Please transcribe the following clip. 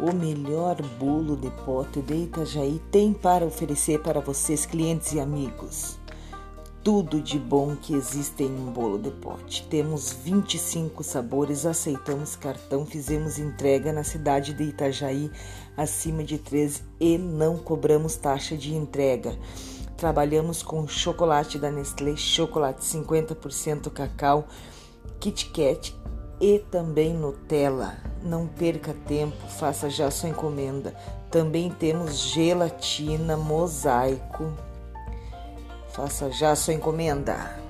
O melhor bolo de pote de Itajaí tem para oferecer para vocês, clientes e amigos. Tudo de bom que existe em um bolo de pote. Temos 25 sabores, aceitamos cartão, fizemos entrega na cidade de Itajaí acima de 13 e não cobramos taxa de entrega. Trabalhamos com chocolate da Nestlé, chocolate 50% cacau, Kit Kat e também Nutella. Não perca tempo, faça já sua encomenda. Também temos gelatina, mosaico. Faça já sua encomenda.